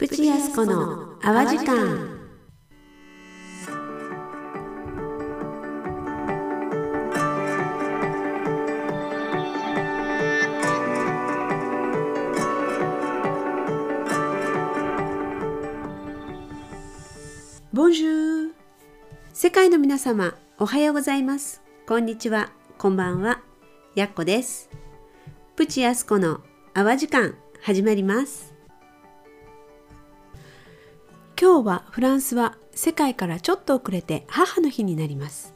プチヤスコの淡路間。ボンジュー世界の皆様おはようございます。こんにちは。こんばんは。やっこです。プチヤスコの淡路間始まります。今日はフランスは世界からちょっと遅れて母の日になります。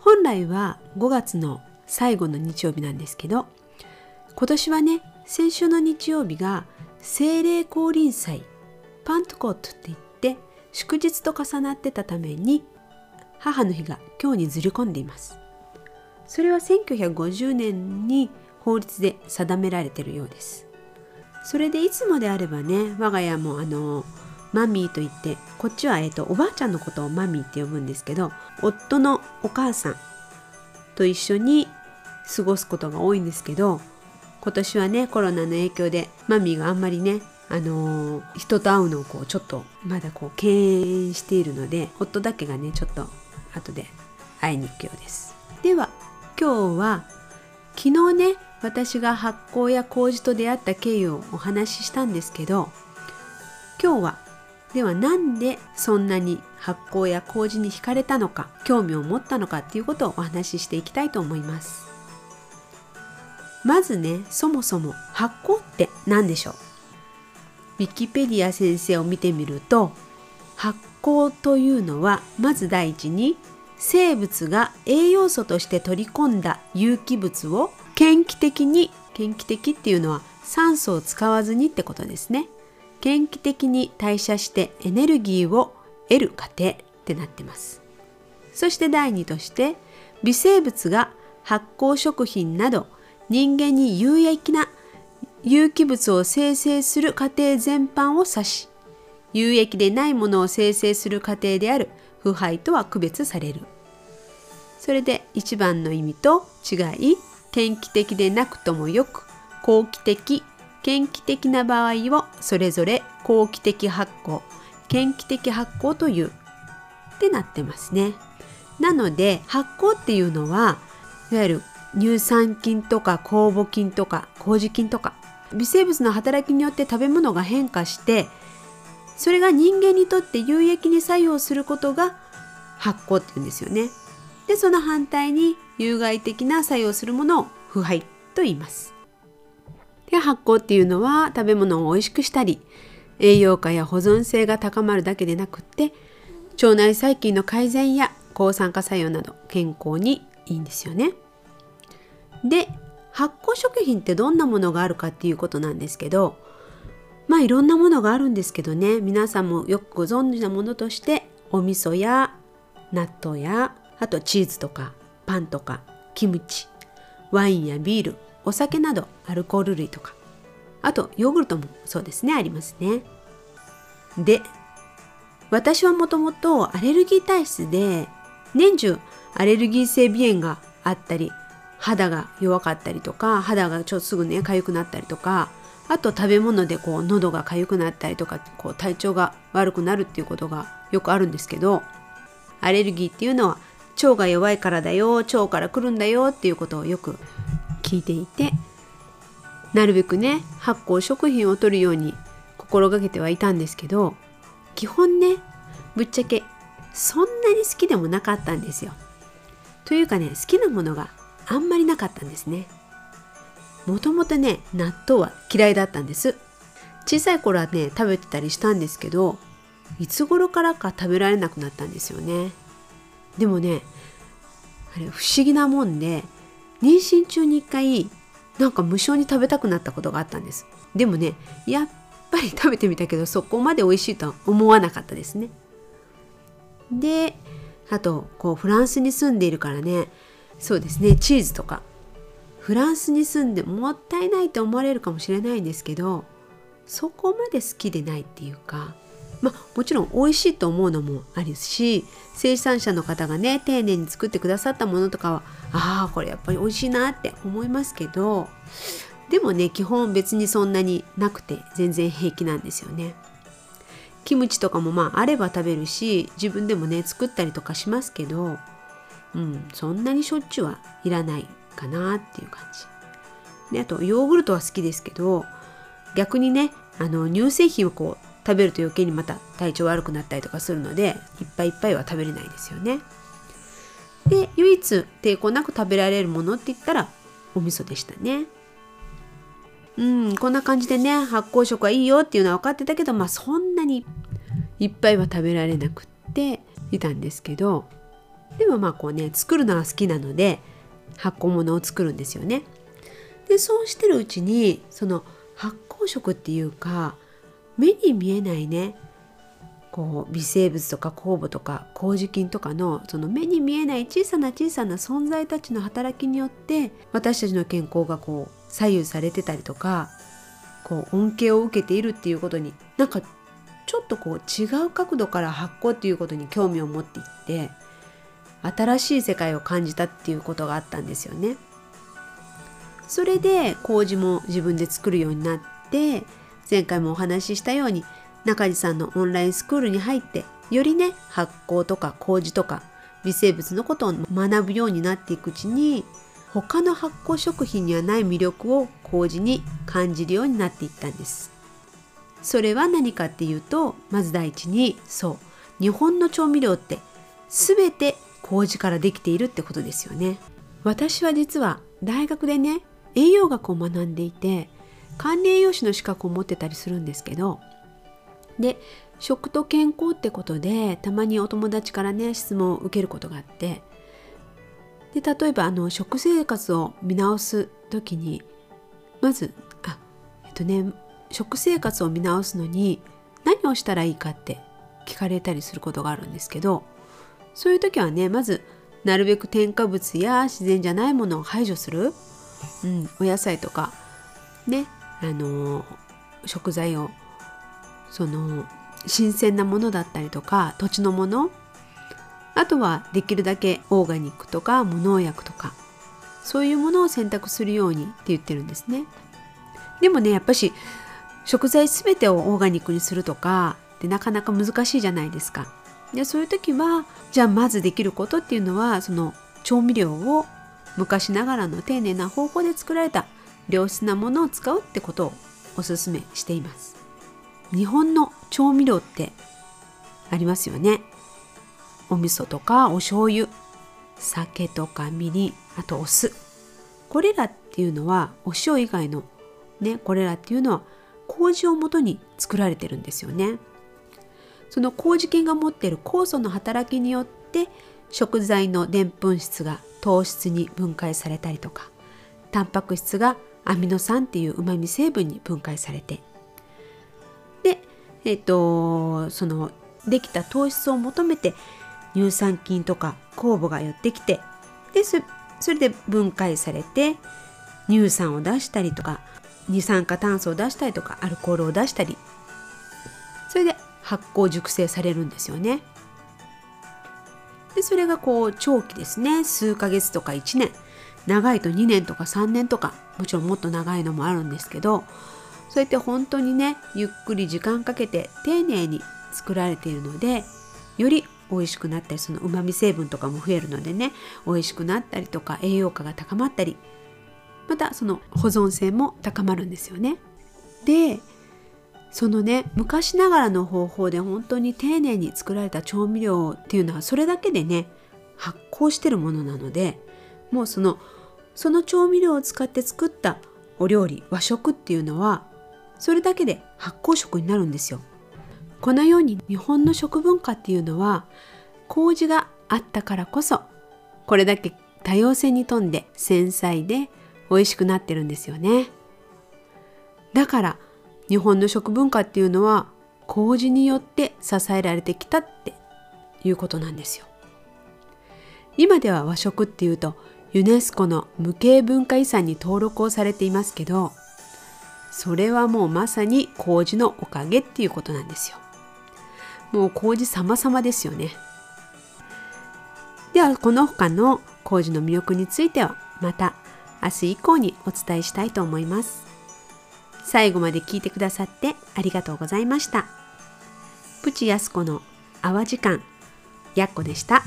本来は5月の最後の日曜日なんですけど今年はね先週の日曜日が精霊降臨祭パントコットって言って祝日と重なってたために母の日が今日にずり込んでいます。それは1950年に法律で定められているようです。それでいつもであればね我が家もあのマミーと言ってこっちは、えーと、おばあちゃんのことをマミーって呼ぶんですけど夫のお母さんと一緒に過ごすことが多いんですけど今年はねコロナの影響でマミーがあんまりねあのー、人と会うのをこうちょっとまだこう敬遠しているので夫だけがねちょっと後で会いに行くようです。では今日は昨日ね私が発酵や麹と出会った経緯をお話ししたんですけど今日はではなんでそんなに発酵や麹に惹かれたのか興味を持ったのかっていうことをお話ししていきたいと思います。まずねそもそも発酵って何でしょう？ウィキペディア先生を見てみると発酵というのはまず第一に生物が栄養素として取り込んだ有機物を献気的に献気的っていうのは酸素を使わずにってことですね。献気的に代謝してエネルギーを得る過程ってなってます。そして第2として微生物が発酵食品など人間に有益な有機物を生成する過程全般を指し有益でないものを生成する過程である腐敗とは区別される。それで1番の意味と違い天気的でなくともよく後期的献気的な場合をそれぞれ後期的発酵献気的発酵というってなってますねなので発酵っていうのはいわゆる乳酸菌とか酵母菌とか麹菌とか微生物の働きによって食べ物が変化してそれが人間にとって有益に作用することが発酵っていうんですよねでその反対に有害的な作用するものを腐敗と言います。で発酵っていうのは食べ物を美味しくしたり栄養価や保存性が高まるだけでなくって腸内細菌の改善や抗酸化作用など健康にいいんですよね。で発酵食品ってどんなものがあるかっていうことなんですけどまあいろんなものがあるんですけどね皆さんもよくご存知なものとしてお味噌や納豆やあとチーズとかパンとかキムチワインやビールお酒などアルコール類とか。あとヨーグルトもそうですねありますね。で私はもともとアレルギー体質で年中アレルギー性鼻炎があったり肌が弱かったりとか肌がちょっとすぐね痒くなったりとかあと食べ物でこう喉が痒くなったりとかこう体調が悪くなるっていうことがよくあるんですけどアレルギーっていうのは腸が弱いからだよ腸から来るんだよっていうことをよく聞いていてなるべくね発酵食品を摂るように心がけてはいたんですけど基本ねぶっちゃけそんなに好きでもなかったんですよ。というかね好きなものがあんまりなかったんですね。もともとね納豆は嫌いだったんです。小さい頃はね食べてたりしたんですけどいつ頃からか食べられなくなったんですよね。でもねあれ不思議なもんで妊娠中に一回なんか無性に食べたくなったことがあったんです。でもねやっぱり食べてみたけどそこまで美味しいとは思わなかったですね。であとこうフランスに住んでいるからね。そうですねチーズとか。フランスに住んでもったいないと思われるかもしれないんですけどそこまで好きでないっていうかまあ、もちろん美味しいと思うのもあるし生産者の方がね丁寧に作ってくださったものとかはああこれやっぱり美味しいなって思いますけどでもね基本別にそんなになくて全然平気なんですよね。キムチとかもまああれば食べるし自分でもね作ったりとかしますけどうんそんなにしょっちゅうはいらないかなっていう感じ。であとヨーグルトは好きですけど逆にねあの乳製品をこう食べると余計にまた体調悪くなったりとかするのでいっぱいいっぱいは食べれないですよね。で唯一抵抗なく食べられるものって言ったらお味噌でしたね。うんこんな感じでね発酵食はいいよっていうのは分かってたけどまあそんなにいっぱいは食べられなくっていたんですけどでもまあこうね作るのは好きなので発酵物を作るんですよね。でそうしてるうちにその発酵食っていうか目に見えないねこう微生物とか酵母とか麹菌とかのその目に見えない小さな小さな存在たちの働きによって私たちの健康がこう左右されてたりとかこう恩恵を受けているっていうことになんかちょっとこう違う角度から発酵っていうことに興味を持っていって新しい世界を感じたっていうことがあったんですよね。それで麹も自分で作るようになって前回もお話ししたように中地さんのオンラインスクールに入ってよりね発酵とか麹とか微生物のことを学ぶようになっていくうちに他の発酵食品にはない魅力を麹に感じるようになっていったんです。それは何かっていうとまず第一にそう日本の調味料って全て麹からできているってことですよね。私は実は大学でね栄養学を学んでいて管理栄養士の資格を持ってたりするんですけどで食と健康ってことでたまにお友達からね質問を受けることがあってで例えばあの食生活を見直す時にまずあえっとね食生活を見直すのに何をしたらいいかって聞かれたりすることがあるんですけどそういう時はねまずなるべく添加物や自然じゃないものを排除する、うん、お野菜とかねあの食材をその新鮮なものだったりとか土地のものあとはできるだけオーガニックとか無農薬とかそういうものを選択するようにって言ってるんですね。でもねやっぱし食材全てをオーガニックにするとかでなかなか難しいじゃないですか。でそういう時はじゃあまずできることっていうのはその調味料を昔ながらの丁寧な方法で作られた良質なものを使うってことをおすすめしています。日本の調味料ってありますよね。お味噌とかお醤油。酒とかみりん。あとお酢。これらっていうのはお塩以外のねこれらっていうのは麹をもとに作られてるんですよね。その麹菌が持っている酵素の働きによって食材のでんぷん質が糖質に分解されたりとかタンパク質がアミノ酸っていううまみ成分に分解されて。でえっ、とそのできた糖質を求めて乳酸菌とか酵母が寄ってきてでそれで分解されて乳酸を出したりとか二酸化炭素を出したりとかアルコールを出したりそれで発酵熟成されるんですよね。でそれがこう長期ですね。数ヶ月とか1年。長いと2年とか3年とかもちろんもっと長いのもあるんですけどそうやって本当にねゆっくり時間かけて丁寧に作られているのでより美味しくなったりそのうまみ成分とかも増えるのでね美味しくなったりとか栄養価が高まったりまたその保存性も高まるんですよね。でそのね昔ながらの方法で本当に丁寧に作られた調味料っていうのはそれだけでね発酵してるものなのでもうそのその調味料を使って作ったお料理和食っていうのはそれだけで発酵食になるんですよ。このように日本の食文化っていうのは麹があったからこそこれだけ多様性に富んで繊細で美味しくなってるんですよね。だから日本の食文化っていうのは麹によって支えられてきたっていうことなんですよ。今では和食っていうとユネスコの無形文化遺産に登録をされていますけどそれはもうまさに麹のおかげっていうことなんですよ。もう麹様々ですよね。ではこの他の麹の魅力についてはまた明日以降にお伝えしたいと思います最後まで聞いてくださってありがとうございましたプチやすこの泡時間やっこでした。